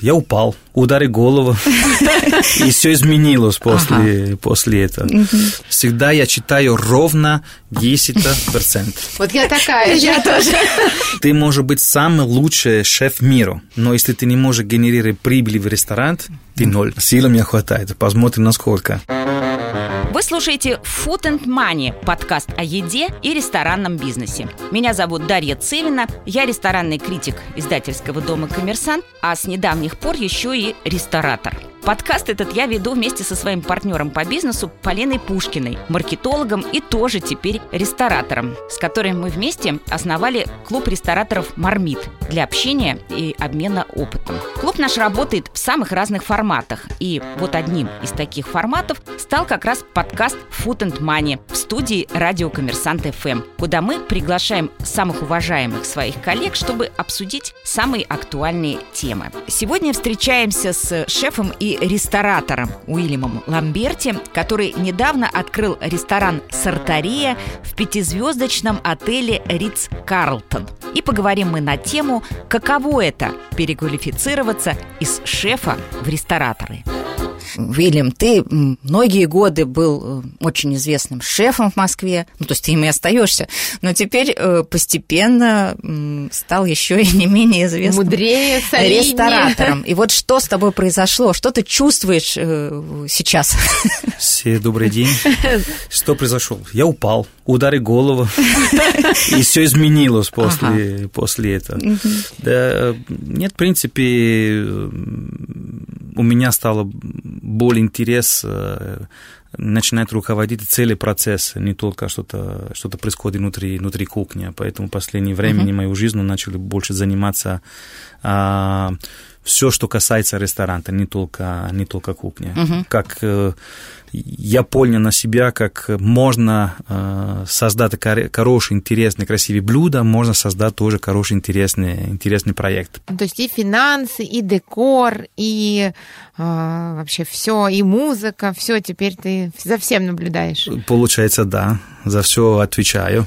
Я упал, ударил голову, и все изменилось после, после этого. Всегда я читаю ровно 10%. Вот я такая, я тоже. Ты можешь быть самый лучший шеф мира, но если ты не можешь генерировать прибыль в ресторан, ты ноль. Силы мне хватает, посмотрим насколько. Вы слушаете Food and Money, подкаст о еде и ресторанном бизнесе. Меня зовут Дарья Цевина, я ресторанный критик издательского дома «Коммерсант», а с недавних пор еще и ресторатор – Подкаст этот я веду вместе со своим партнером по бизнесу Полиной Пушкиной, маркетологом и тоже теперь ресторатором, с которым мы вместе основали клуб рестораторов «Мармит» для общения и обмена опытом. Клуб наш работает в самых разных форматах, и вот одним из таких форматов стал как раз подкаст «Food and Money» в студии радио «Коммерсант ФМ», куда мы приглашаем самых уважаемых своих коллег, чтобы обсудить самые актуальные темы. Сегодня встречаемся с шефом и ресторатором Уильямом Ламберти, который недавно открыл ресторан «Сартария» в пятизвездочном отеле «Ритц Карлтон». И поговорим мы на тему, каково это – переквалифицироваться из шефа в рестораторы. Вильям, ты многие годы был э, очень известным шефом в Москве, ну, то есть ты им и остаешься, но теперь э, постепенно стал еще и не менее известным Мудрее, ресторатором. И вот что с тобой произошло? Что ты чувствуешь э, сейчас? Все добрый день. Что произошло? Я упал, ударил голову, и все изменилось после, ага. после этого. Да, нет, в принципе, у меня стало более интерес э, начинает руководить цели процесса, не только что-то что происходит внутри, внутри кухни. Поэтому в последнее время uh-huh. мою жизнь начали больше заниматься а, все, что касается ресторана, не только, не только кухни. Uh-huh. Как э, я понял на себя, как можно э, создать хороший, интересный, красивый блюдо, можно создать тоже хороший, интересный, интересный проект. То есть и финансы, и декор, и э, вообще все, и музыка, все теперь ты за всем наблюдаешь. Получается, да, за все отвечаю.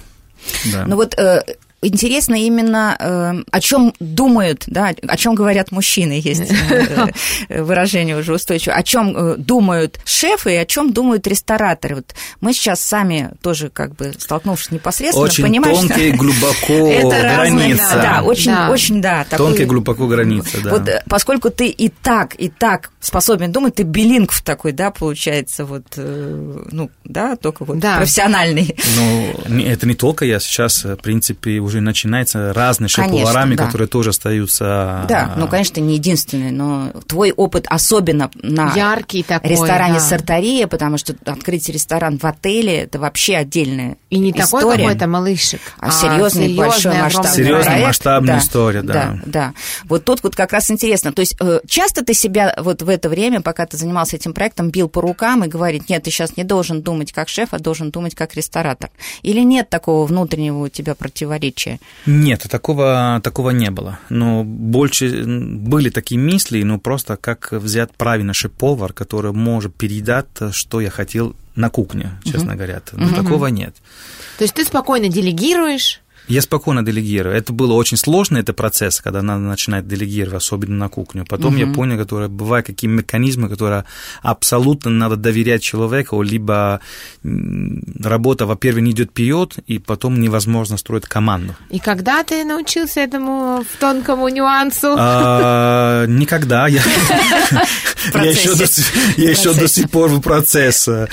Да. Ну вот э, интересно именно, э, о чем думают, да, о чем говорят мужчины, есть э, выражение уже устойчивое, о чем э, думают шефы и о чем думают рестораторы. Вот мы сейчас сами тоже как бы столкнувшись непосредственно, очень понимаем, тонкая что глубоко граница. Да, очень, да. очень, да. Тонкая глубоко граница, да. Вот поскольку ты и так, и так способен думать, ты билингв такой, да, получается, вот, ну, да, только вот да. профессиональный. Ну, это не только я сейчас, в принципе, уже уже начинается разные шеф-поварами, да. которые тоже остаются... Да, ну, конечно, не единственный, но твой опыт особенно на Яркий такой, ресторане да. Сартария, потому что открыть ресторан в отеле – это вообще отдельная И не история. такой какой-то малышек, а, а серьезный, большой масштабный Серьезная проект. масштабная да, история, да. Да, да. Вот тут вот как раз интересно. То есть э, часто ты себя вот в это время, пока ты занимался этим проектом, бил по рукам и говорит, нет, ты сейчас не должен думать как шеф, а должен думать как ресторатор. Или нет такого внутреннего у тебя противоречия? Случае? Нет, такого, такого не было. Но больше были такие мысли, но просто как взять правильно шеф-повар, который может передать, что я хотел на кухне, честно угу. говоря. Но угу. такого нет. То есть ты спокойно делегируешь, я спокойно делегирую. Это было очень сложно, это процесс, когда надо начинать делегировать, особенно на кухню. Потом угу. я понял, которые бывают какие механизмы, которые абсолютно надо доверять человеку, либо работа, во-первых, не идет вперед, и потом невозможно строить команду. И когда ты научился этому в тонкому нюансу? А, никогда. Я еще до сих пор в процессе,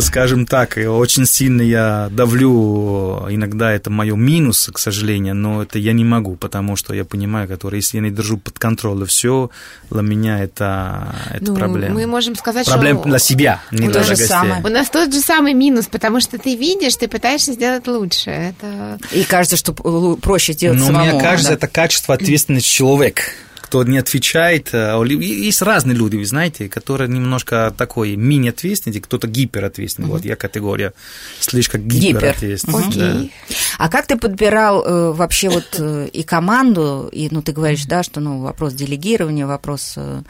скажем так. Очень сильно я давлю, иногда это мое минус, минус, к сожалению, но это я не могу, потому что я понимаю, который, если я не держу под контролем все, для меня это, это ну, проблема. Мы можем сказать, проблема что... для себя, не для гостей. Самое. У нас тот же самый минус, потому что ты видишь, ты пытаешься сделать лучше. Это... И кажется, что проще сделать но самому. мне кажется, да? это качество ответственности человека кто не отвечает. Э, есть разные люди, вы знаете, которые немножко такой мини-ответственный, кто-то гиперответственный. Mm-hmm. Вот я категория слишком гиперответственный. Гипер. Да. А как ты подбирал э, вообще вот э, и команду, и, ну, ты говоришь, да, что, ну, вопрос делегирования, вопрос э,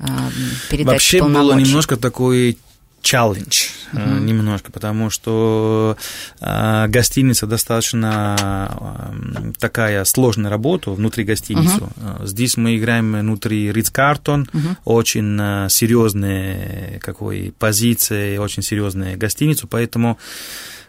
э передачи Вообще было немножко такой challenge uh-huh. немножко, потому что э, гостиница достаточно э, такая сложная работа внутри гостиницы. Uh-huh. Здесь мы играем внутри Ридс Картон, uh-huh. очень э, серьезные какой позиции, очень серьезная гостиницу, поэтому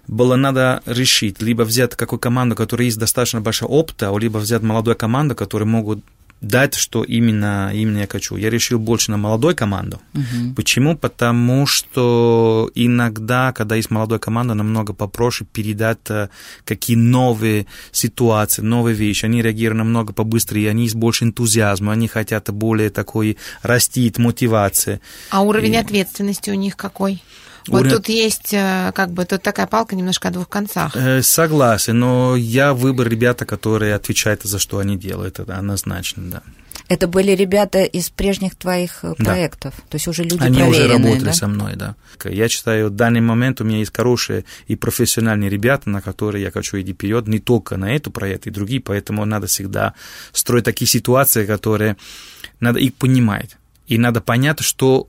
было надо решить, либо взять какую команду, которая есть достаточно большого опыта, либо взять молодую команду, которые могут дать, что именно, именно я хочу. Я решил больше на молодой команду. Uh-huh. Почему? Потому что иногда, когда есть молодая команда, намного попроще передать э, какие новые ситуации, новые вещи. Они реагируют намного побыстрее, они есть больше энтузиазма, они хотят более такой растить, мотивации. А уровень И... ответственности у них какой? Вот Уровень... тут есть, э, как бы, тут такая палка немножко о двух концах. Э, согласен, но я выбор ребята, которые отвечают за что они делают, это однозначно, да. Это были ребята из прежних твоих э, проектов, да. то есть уже люди Они уже работали да? со мной, да. Я считаю, в данный момент у меня есть хорошие и профессиональные ребята, на которые я хочу идти вперед, не только на эту проект, и другие, поэтому надо всегда строить такие ситуации, которые надо их понимать. И надо понять, что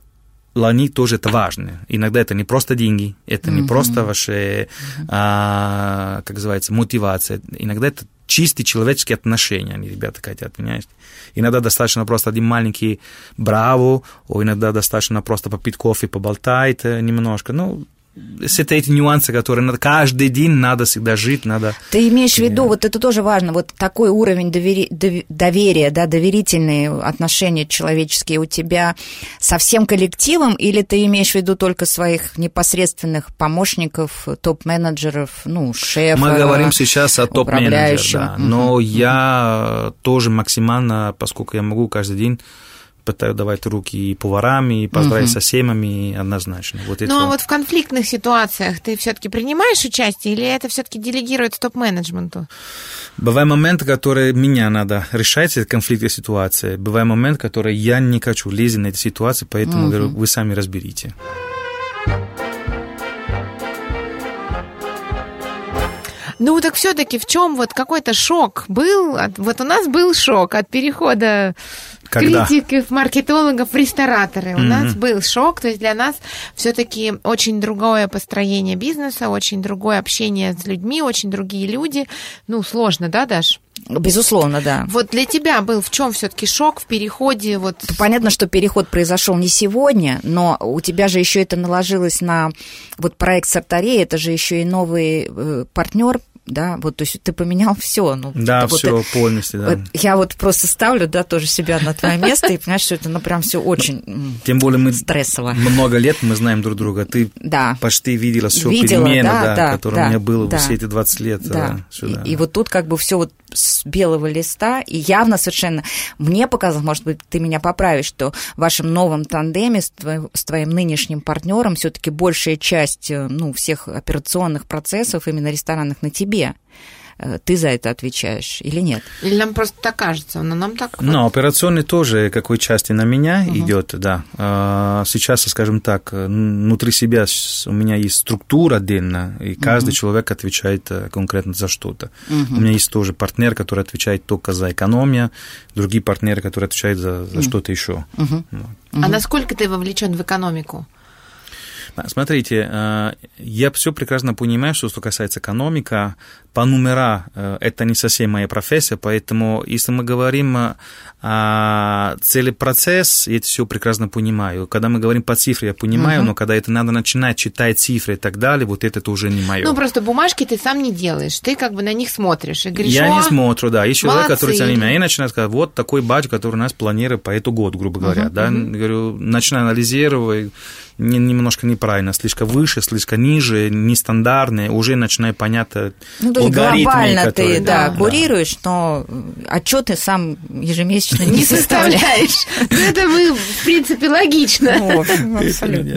они тоже это важно. Иногда это не просто деньги, это mm-hmm. не просто ваша, а, как называется, мотивация. Иногда это чистые человеческие отношения, они, ребята, хотят, понимаете? Иногда достаточно просто один маленький браво, иногда достаточно просто попить кофе, поболтать э, немножко. Ну, это эти нюансы, которые надо, каждый день надо всегда жить, надо... Ты имеешь в виду, вот это тоже важно, вот такой уровень довери, доверия, да, доверительные отношения человеческие у тебя со всем коллективом, или ты имеешь в виду только своих непосредственных помощников, топ-менеджеров, ну, шефа? Мы говорим сейчас о топ-менеджерах, да, но mm-hmm. я тоже максимально, поскольку я могу каждый день пытаюсь давать руки и поварам, и поздравить угу. со семами однозначно. Вот ну, а вот в конфликтных ситуациях ты все-таки принимаешь участие или это все-таки делегирует топ-менеджменту? Бывают моменты, которые меня надо решать, это конфликтные ситуации. Бывают моменты, которые я не хочу лезть на эти ситуации, поэтому угу. говорю, вы сами разберите. Ну так все-таки в чем вот какой-то шок был? Вот у нас был шок от перехода когда? критиков, маркетологов, рестораторы. Mm-hmm. У нас был шок, то есть для нас все-таки очень другое построение бизнеса, очень другое общение с людьми, очень другие люди. Ну, сложно, да, Даш? Безусловно, да. Вот для тебя был в чем все-таки шок в переходе? Вот... Понятно, что переход произошел не сегодня, но у тебя же еще это наложилось на вот проект Сартарей, это же еще и новый э, партнер да, вот, то есть ты поменял все, ну, да, типа, все вот, полностью, да. Вот, я вот просто ставлю, да, тоже себя на твое место и понимаешь, что это, ну, прям все очень Тем более мы стрессово. Много лет мы знаем друг друга, ты да. почти видела все перемены, да, да, да, которые да, у меня было да, все эти 20 лет да. сюда. И, и вот тут как бы все вот с белого листа, и явно совершенно мне показалось, может быть, ты меня поправишь, что в вашем новом тандеме с твоим, с твоим нынешним партнером все-таки большая часть э, ну, всех операционных процессов именно ресторанных на тебе. Э, ты за это отвечаешь или нет? Или нам просто так кажется, но нам так. Ну, операционный тоже какой части на меня угу. идет, да. А, сейчас, скажем так, внутри себя у меня есть структура отдельно, и каждый угу. человек отвечает э, конкретно за что-то. Угу. У меня есть тоже партнер, который отвечает только за экономию, другие партнеры, которые отвечают за, за угу. что-то еще. Угу. Вот. А насколько ты вовлечен в экономику? Смотрите, э, я все прекрасно понимаю, что, что касается экономика, по номера э, это не совсем моя профессия, поэтому если мы говорим о цели процесс, я это все прекрасно понимаю. Когда мы говорим по цифре, я понимаю, угу. но когда это надо начинать читать цифры и так далее, вот это уже не мое. Ну, просто бумажки ты сам не делаешь, ты как бы на них смотришь и говоришь, Я не смотрю, да. Есть человек, который за ними, и начинаю сказать, вот такой бач, который у нас планирует по этому году, грубо говоря, угу, да, угу. говорю, начинаю анализировать, не, немножко неправильно, слишком выше, слишком ниже, нестандартные, уже начинаю понять э, ну, то есть глобально которые, ты, да, да, курируешь, но отчеты сам ежемесячно не составляешь. Это мы, в принципе, логично. Ну,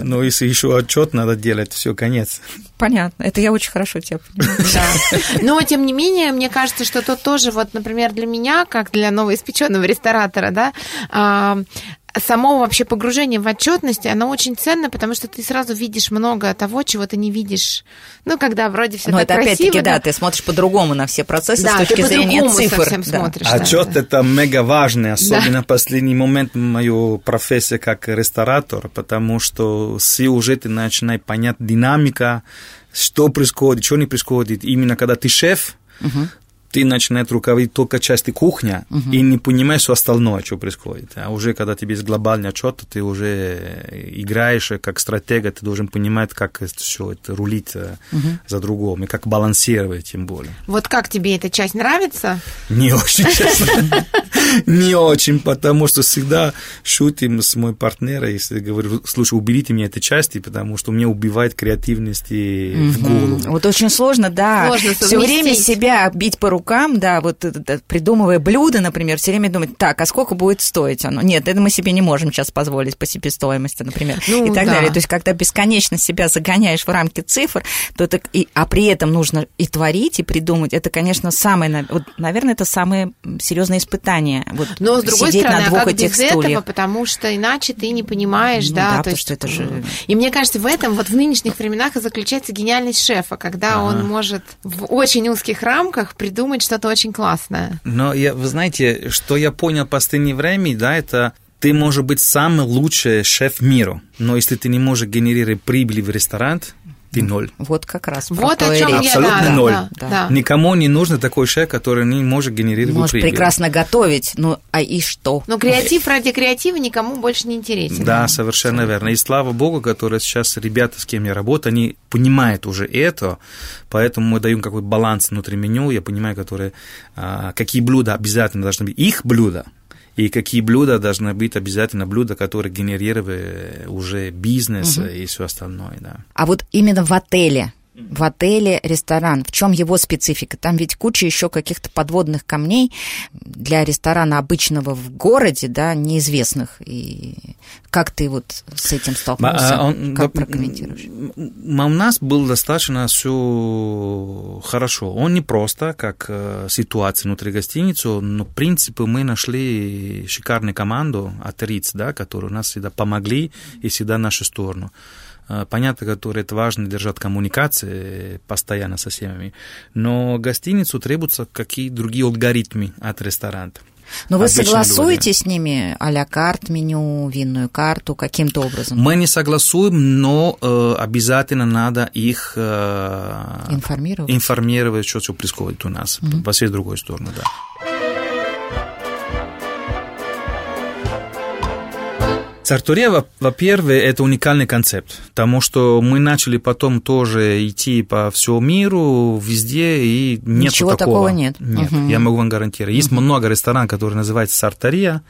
ну, если еще отчет надо делать, все, конец. Понятно, это я очень хорошо тебя понимаю. Но, тем не менее, мне кажется, что тут тоже, вот, например, для меня, как для новоиспеченного ресторатора, да, а, само вообще погружение в отчетность, оно очень ценно, потому что ты сразу видишь много того, чего ты не видишь. Ну, когда вроде все Но так это красиво. опять-таки, да, ты смотришь по-другому на все процессы да, с точки зрения цифр. Да. Смотришь, Отчет да. это мега важный, особенно да. последний момент мою профессия как ресторатор, потому что все уже ты начинаешь понять динамика, что происходит, что не происходит. Именно когда ты шеф, угу ты начинаешь руководить только части кухня угу. и не понимаешь все остальное, что происходит. А уже когда тебе есть глобальный отчет, ты уже играешь как стратега, ты должен понимать, как все это рулить угу. за другом и как балансировать тем более. Вот как тебе эта часть нравится? Не очень, честно. Не очень, потому что всегда шутим с моим партнером, если говорю, слушай, уберите мне эти части, потому что мне убивает креативность в голову. Вот очень сложно, да. Все время себя бить по рукам рукам, да, вот придумывая блюдо, например, все время думать, так, а сколько будет стоить оно? Нет, это мы себе не можем сейчас позволить по себестоимости, например, ну, и так да. далее. То есть, когда бесконечно себя загоняешь в рамки цифр, то это, и, а при этом нужно и творить, и придумать, это, конечно, самое, вот, наверное, это самое серьезное испытание. Вот, Но, с другой стороны, на двух а как этих без стульях. этого, потому что иначе ты не понимаешь, ну, да, да то есть, что это же... И мне кажется, в этом, вот в нынешних временах и заключается гениальность шефа, когда ага. он может в очень узких рамках придумать придумать что-то очень классное. Но я, вы знаете, что я понял в последнее время, да, это ты можешь быть самый лучший шеф мира, но если ты не можешь генерировать прибыль в ресторан, ты ноль. Вот как раз. Вот о чем я, Абсолютно да, ноль. Да, да. Никому не нужен такой шеф, который не может генерировать может прибыль. прекрасно готовить, ну а и что? Но креатив ради креатива никому больше не интересен. Да, совершенно верно. И слава богу, которые сейчас ребята, с кем я работаю, они понимают уже это, поэтому мы даем какой баланс внутри меню, я понимаю, которые, а, какие блюда обязательно должны быть их блюда, и какие блюда должны быть обязательно блюда, которые генерируют уже бизнес угу. и все остальное, да. А вот именно в отеле в отеле ресторан. В чем его специфика? Там ведь куча еще каких-то подводных камней для ресторана обычного в городе, да, неизвестных. И как ты вот с этим столкнулся? А, он, как прокомментируешь? У нас было достаточно все хорошо. Он не просто как э, ситуация внутри гостиницы, но в принципе мы нашли шикарную команду от Риц, да, которые нас всегда помогли и всегда в нашу сторону. Э, понятно, которые это важно держать коммуникации постоянно со всеми, но гостиницу требуются какие другие алгоритмы от ресторана. Но вы согласуете люди. с ними а-ля карт меню, винную карту каким-то образом? Мы не согласуем, но э, обязательно надо их э, информировать, информировать что, что происходит у нас угу. по всей другой стороне, да. Сартория, во-первых, это уникальный концепт, потому что мы начали потом тоже идти по всему миру, везде, и нет Ничего такого. такого нет. Нет, угу. я могу вам гарантировать. Есть угу. много ресторанов, которые называются Сартория,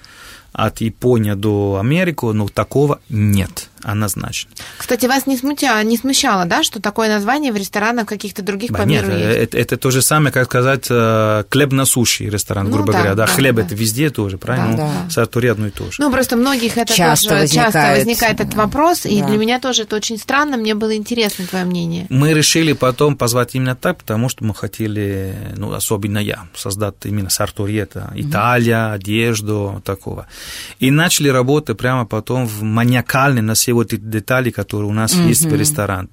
от Японии до Америки, но такого нет однозначно. Кстати, вас не смутило, не смущало, да, что такое название в ресторанах каких-то других да, по миру нет, есть? Это, это то же самое, как сказать, э, хлеб на суши ресторан, ну, грубо да, говоря. Да, да хлеб да. это везде тоже, правильно? Да, ну, да. Сартуре одно и то же. Ну, просто многих это часто тоже возникает, часто возникает этот вопрос, да. и для меня тоже это очень странно, мне было интересно твое мнение. Мы решили потом позвать именно так, потому что мы хотели, ну, особенно я, создать именно Сартуре, это Италия, одежду, такого. И начали работать прямо потом в маниакальной на все вот эти детали, которые у нас mm-hmm. есть в ресторане.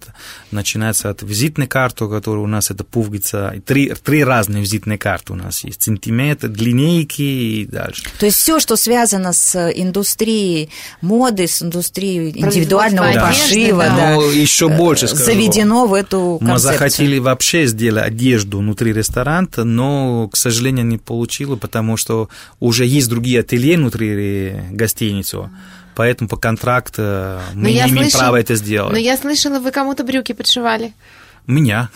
Начинается от визитной карты, которая у нас это пуговица, три, три разные визитные карты у нас есть, сантиметр, линейки и дальше. То есть все, что связано с индустрией моды, с индустрией индивидуального да. пошива, да, да, Но еще больше скажу. заведено в эту концепцию. Мы захотели вообще сделать одежду внутри ресторана, но, к сожалению, не получилось, потому что уже есть другие ателье внутри гостиницы поэтому по контракту мы не имеем слышал, права это сделать. Но я слышала, вы кому-то брюки подшивали. Меня.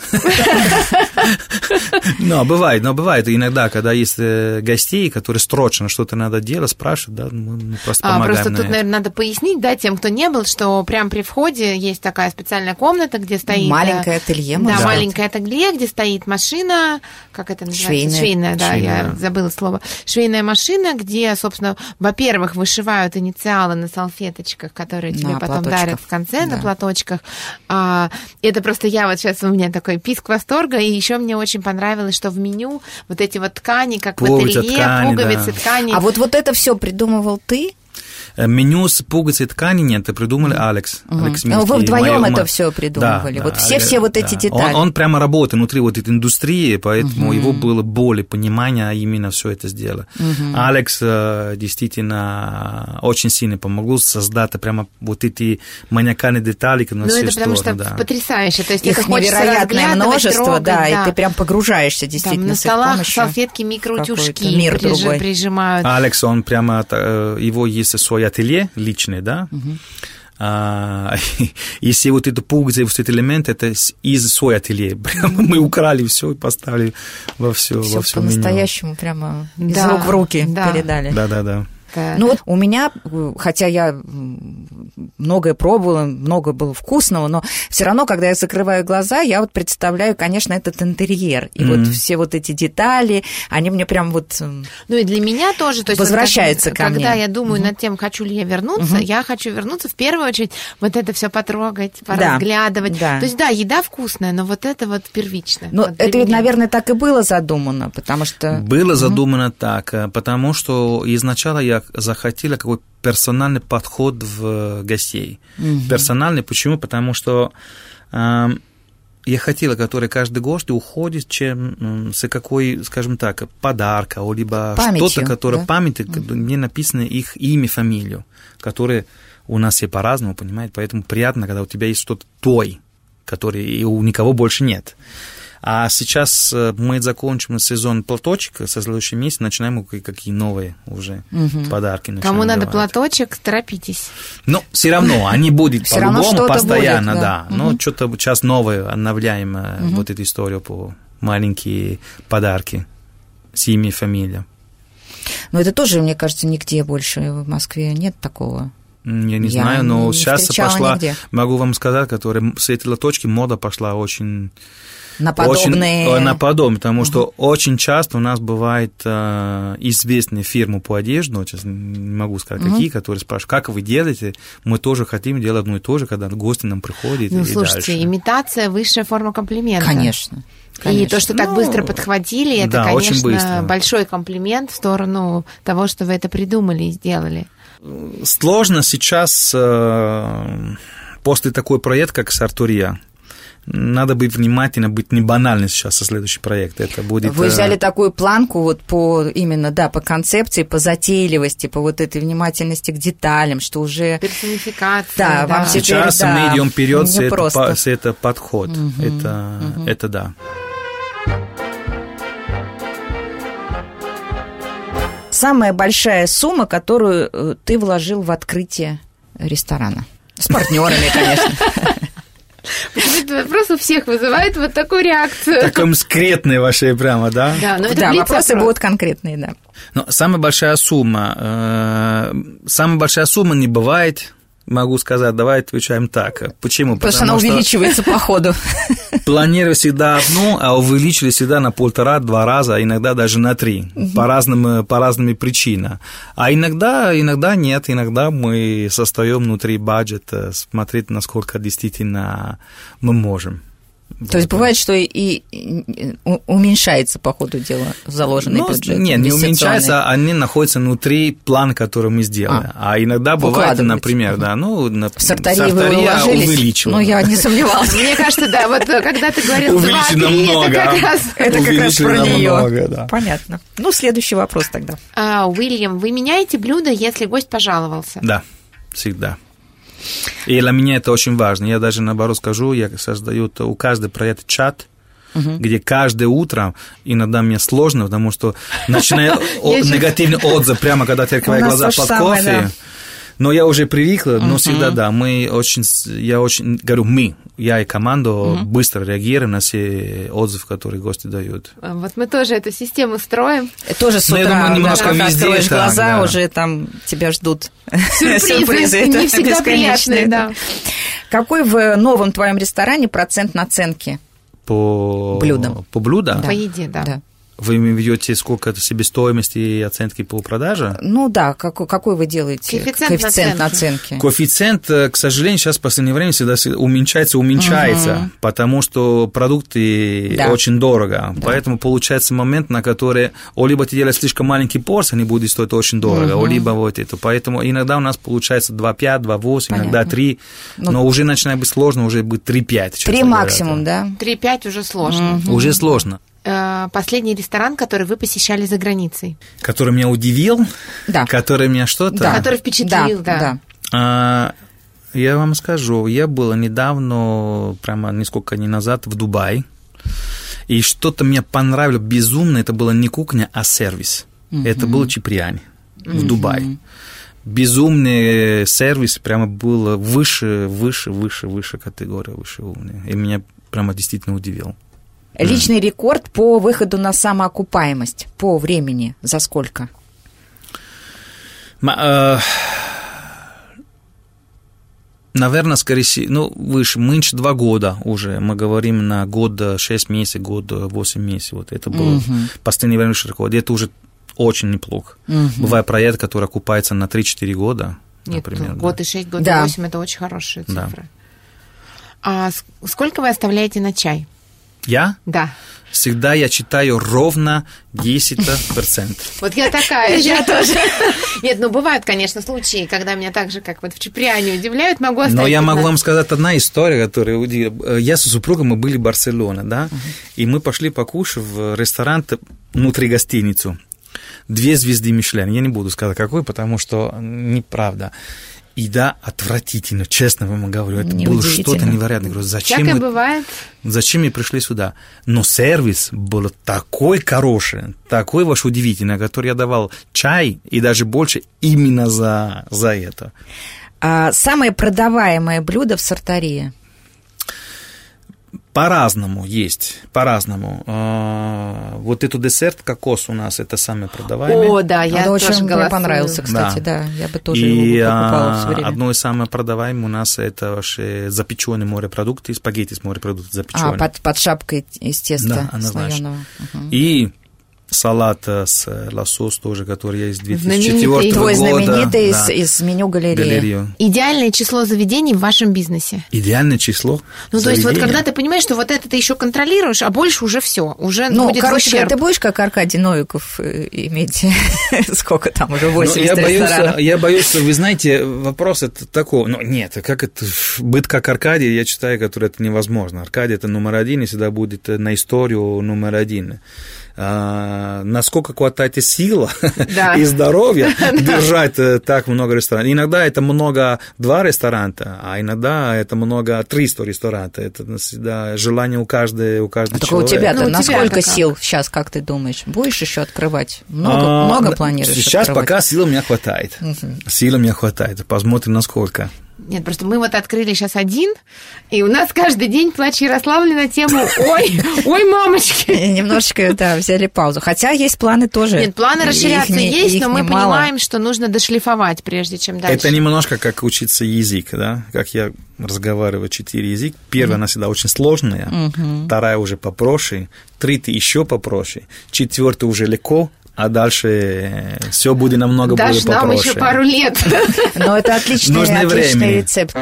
Но бывает, но бывает иногда, когда есть э, гостей, которые срочно что-то надо делать, спрашивают, да, мы просто помогаем. А, просто тут, наверное, надо пояснить, да, тем, кто не был, что прямо при входе есть такая специальная комната, где стоит... Маленькое ателье, Да, маленькое ателье, где стоит машина, как это называется? Швейная. Да, я забыла слово. Швейная машина, где, собственно, во-первых, вышивают инициалы на салфеточках, которые тебе потом дарят в конце, на платочках. А, это просто я вот сейчас у меня такой писк восторга, и еще мне очень понравилось, что в меню вот эти вот ткани, как Пуговица, в ателье, ткани, пуговицы, да. ткани. А вот, вот это все придумывал ты? Э, меню с пуговицей ткани нет, это придумали Алекс. Угу. Алекс Минский, Вы вдвоем это все придумывали. Да, вот все-все вот эти детали. Он, он прямо работает внутри вот этой индустрии, поэтому угу. его было более понимание именно все это сделать. Угу. Алекс э, действительно очень сильно помогл создать прямо вот эти маниакальные детали на ну, это стороны. потому что да. потрясающе. То есть Их невероятное множество, трогать, да, да, и ты прям погружаешься действительно Там на столах салфетки, микроутюжки мир приж... прижимают. Алекс, он прямо, э, его есть свой ателье личный, да, угу. А, если вот эту пуговицу, вот этот элемент, это из свой ателье. Прямо мы украли все и поставили во все, все во все по-настоящему прямо из да, рук в руки да. передали. Да, да, да. Ну вот у меня, хотя я многое пробовала, много было вкусного, но все равно, когда я закрываю глаза, я вот представляю, конечно, этот интерьер. И mm-hmm. вот все вот эти детали, они мне прям вот Ну и для меня тоже. То есть возвращаются вот, ко когда мне. Когда я думаю mm-hmm. над тем, хочу ли я вернуться, mm-hmm. я хочу вернуться в первую очередь вот это все потрогать, поразглядывать. Да. То есть да, еда вкусная, но вот это вот первично. Но вот это ведь, наверное, так и было задумано, потому что... Было mm-hmm. задумано так, э, потому что изначально я захотела какой персональный подход в гостей. Угу. Персональный почему? Потому что э, я хотела, который каждый гость уходит чем, с какой, скажем так, подарка, либо что-то, которое да? память, угу. где написано их имя, фамилию, которые у нас все по-разному, понимаете, поэтому приятно, когда у тебя есть что-то той, который у никого больше нет. А сейчас э, мы закончим сезон платочек, со следующего месяца начинаем какие новые уже угу. подарки. Кому надо давать. платочек, торопитесь. Ну, все равно, они будут по-любому постоянно, будет, да. да. Угу. Но что-то сейчас новое обновляем угу. вот эту историю по маленькие подарки с имя и фамилия. Но это тоже, мне кажется, нигде больше в Москве нет такого. Я не я знаю, но не сейчас пошла, нигде. могу вам сказать, которые с этой лоточки мода пошла очень на подобные... Очень, на подобные, потому угу. что очень часто у нас бывает э, известные фирмы по одежде, ну, сейчас не могу сказать, угу. какие, которые спрашивают, как вы делаете, мы тоже хотим делать одно и то же, когда гости нам приходят Ну, и слушайте, дальше. имитация – высшая форма комплимента. Конечно. Конечно. И то, что так ну, быстро подхватили, это, да, конечно, большой комплимент в сторону того, что вы это придумали и сделали. Сложно сейчас э, после такой проект, как Сартурия, надо быть внимательно, быть не банальным сейчас со следующий проект. Это будет... Вы взяли э, такую планку вот по именно, да, по концепции, по затейливости, по вот этой внимательности к деталям, что уже... Персонификация. Да, да. вам Сейчас теперь, мы идем вперед, с это, с это подход. Угу, это, угу. это да. Самая большая сумма, которую э, ты вложил в открытие ресторана? С партнерами, конечно. Этот вопрос у всех вызывает вот такую реакцию. Так конкретные ваши прямо, да? Да, но это да вопросы вопрос. будут конкретные, да. Но самая большая сумма, э, самая большая сумма не бывает могу сказать, давай отвечаем так. Почему? Потому, Потому что она увеличивается по ходу. Планировали всегда одну, а увеличили всегда на полтора-два раза, а иногда даже на три, по разным, по разным причинам. А иногда, иногда нет, иногда мы состаем внутри бюджета, смотреть, насколько действительно мы можем. То есть бывает, что и, уменьшается по ходу дела заложенный ну, бюджет? Нет, не уменьшается, а они находятся внутри плана, который мы сделали. А, а иногда бывает, например, да, ну, на, сортария увеличивала. Ну, я не сомневалась. Мне кажется, да, вот когда ты говорил 2-3, это как раз... Это как раз про нее. Понятно. Ну, следующий вопрос тогда. А, Уильям, вы меняете блюдо, если гость пожаловался? Да, всегда. И для меня это очень важно. Я даже наоборот скажу, я создаю у каждого проекта чат, угу. где каждое утро, иногда мне сложно, потому что начинаю негативный отзыв прямо, когда ты открываешь глаза под кофе. Но я уже привыкла, но всегда, да, мы очень, я очень, говорю, мы, я и команда uh-huh. быстро реагируем на все отзывы, которые гости дают. А, вот мы тоже эту систему строим. Тоже с утра, ну, я думаю, немножко да, везде откроешь так, глаза, да. уже там тебя ждут сюрпризы, сюрпризы не всегда приятные, да. Какой в новом твоем ресторане процент наценки? По блюдам. По блюдам? По еде, да. да. Вы ведете сколько это себестоимости и оценки по продаже? Ну да, какой, какой вы делаете коэффициент, коэффициент наценки? Коэффициент, э, к сожалению, сейчас в последнее время всегда уменьшается, уменьшается, угу. потому что продукты да. очень дорого. Да. Поэтому получается момент, на который о, либо ты делаешь слишком маленький порс, они будут стоить очень дорого, угу. о, либо вот это. Поэтому иногда у нас получается 2,5, 2,8, иногда 3, ну, но уже начинает быть сложно, уже будет 3,5. 3 максимум, да? 3,5 уже сложно. Угу. Уже сложно. Э, последний ресторан, который вы посещали за границей? Который меня удивил? Да. Который меня что-то... Да. Который впечатлил, да. да. А, я вам скажу, я был недавно, прямо несколько дней назад в Дубае, и что-то мне понравилось безумно, это была не кухня, а сервис. Mm-hmm. Это был Чиприани mm-hmm. в Дубае. Безумный сервис, прямо был выше, выше, выше, выше категория, выше уровня. И меня прямо действительно удивил. Личный рекорд по выходу на самоокупаемость по времени за сколько? Э, наверное, скорее всего, ну, выше, меньше два года уже. Мы говорим на год, шесть месяцев, год, восемь месяцев. Вот это был угу. последний время рекорд. Это уже очень неплохо. Угу. Бывает проект, который окупается на 3-4 года, Нет, например. Год да. и шесть, год да. и восемь – это очень хорошие цифры. Да. А сколько вы оставляете на чай? Я? Да. Всегда я читаю ровно 10%. Вот я такая же. Я тоже. Нет, ну бывают, конечно, случаи, когда меня так же, как вот в Чеприане удивляют, могу оставить. Но я могу вам сказать одна история, которая удивила. Я со супругом, мы были в Барселоне, да, и мы пошли покушать в ресторан внутри гостиницу. Две звезды Мишлен. Я не буду сказать, какой, потому что неправда. И да, отвратительно, честно вам говорю, это было что-то невероятное. Говорю, зачем Всякое мы, бывает. Зачем мы пришли сюда? Но сервис был такой хороший, такой ваш удивительный, который я давал чай и даже больше именно за, за это. А самое продаваемое блюдо в сортарии – по-разному есть, по-разному. А, вот эту десерт кокос у нас это самый продаваемый. О, да, я Он тоже очень голосую. мне понравился, кстати, да. да. Я бы тоже И его покупала все время. одно из самых продаваемых у нас это вообще запеченные морепродукты, спагетти с морепродуктами запеченные. А, под, под шапкой из теста да, слоеного. Угу. И салат с лосос тоже, который есть 2004 года. Твой знаменитый да. из, из меню галереи. Галерею. Идеальное число заведений в вашем бизнесе? Идеальное число Ну, то есть вот когда ты понимаешь, что вот это ты еще контролируешь, а больше уже все, уже ну, будет короче, ущерб. ты будешь как Аркадий Новиков э, иметь сколько там уже 80 ну, я боюсь, я боюсь, вы знаете, вопрос это такой, ну, нет, как это, быть как Аркадий, я считаю, который это невозможно. Аркадий это номер один, и всегда будет на историю номер один а, насколько хватает сила да. и здоровья держать э, так много ресторанов. Иногда это много два ресторана, а иногда это много триста ресторанов. Это всегда желание у каждого, у каждого а человека. у тебя-то ну, насколько тебя сил сейчас, как ты думаешь? Будешь еще открывать? Много, а, много планируешь Сейчас открывать? пока сил у меня хватает. Угу. Сил у меня хватает. Посмотрим, насколько. Нет, просто мы вот открыли сейчас один, и у нас каждый день плач Ярославля на тему «Ой, ой, мамочки!» Немножечко, да, взяли паузу. Хотя есть планы тоже. Нет, планы расширяться их есть, их но мы немало. понимаем, что нужно дошлифовать, прежде чем дальше. Это немножко как учиться язык, да? Как я разговариваю четыре языка. Первая, mm она всегда очень сложная, mm-hmm. вторая уже попроще, третья еще попроще, четвертая уже легко, а дальше все будет намного Дашь более нам еще пару лет. Но это отличный, отличный рецепт.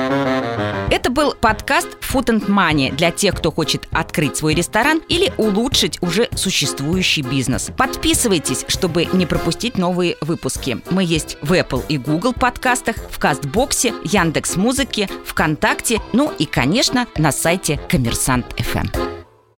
Это был подкаст Food and Money для тех, кто хочет открыть свой ресторан или улучшить уже существующий бизнес. Подписывайтесь, чтобы не пропустить новые выпуски. Мы есть в Apple и Google подкастах, в Кастбоксе, Яндекс Музыке, ВКонтакте, ну и, конечно, на сайте Коммерсант FM.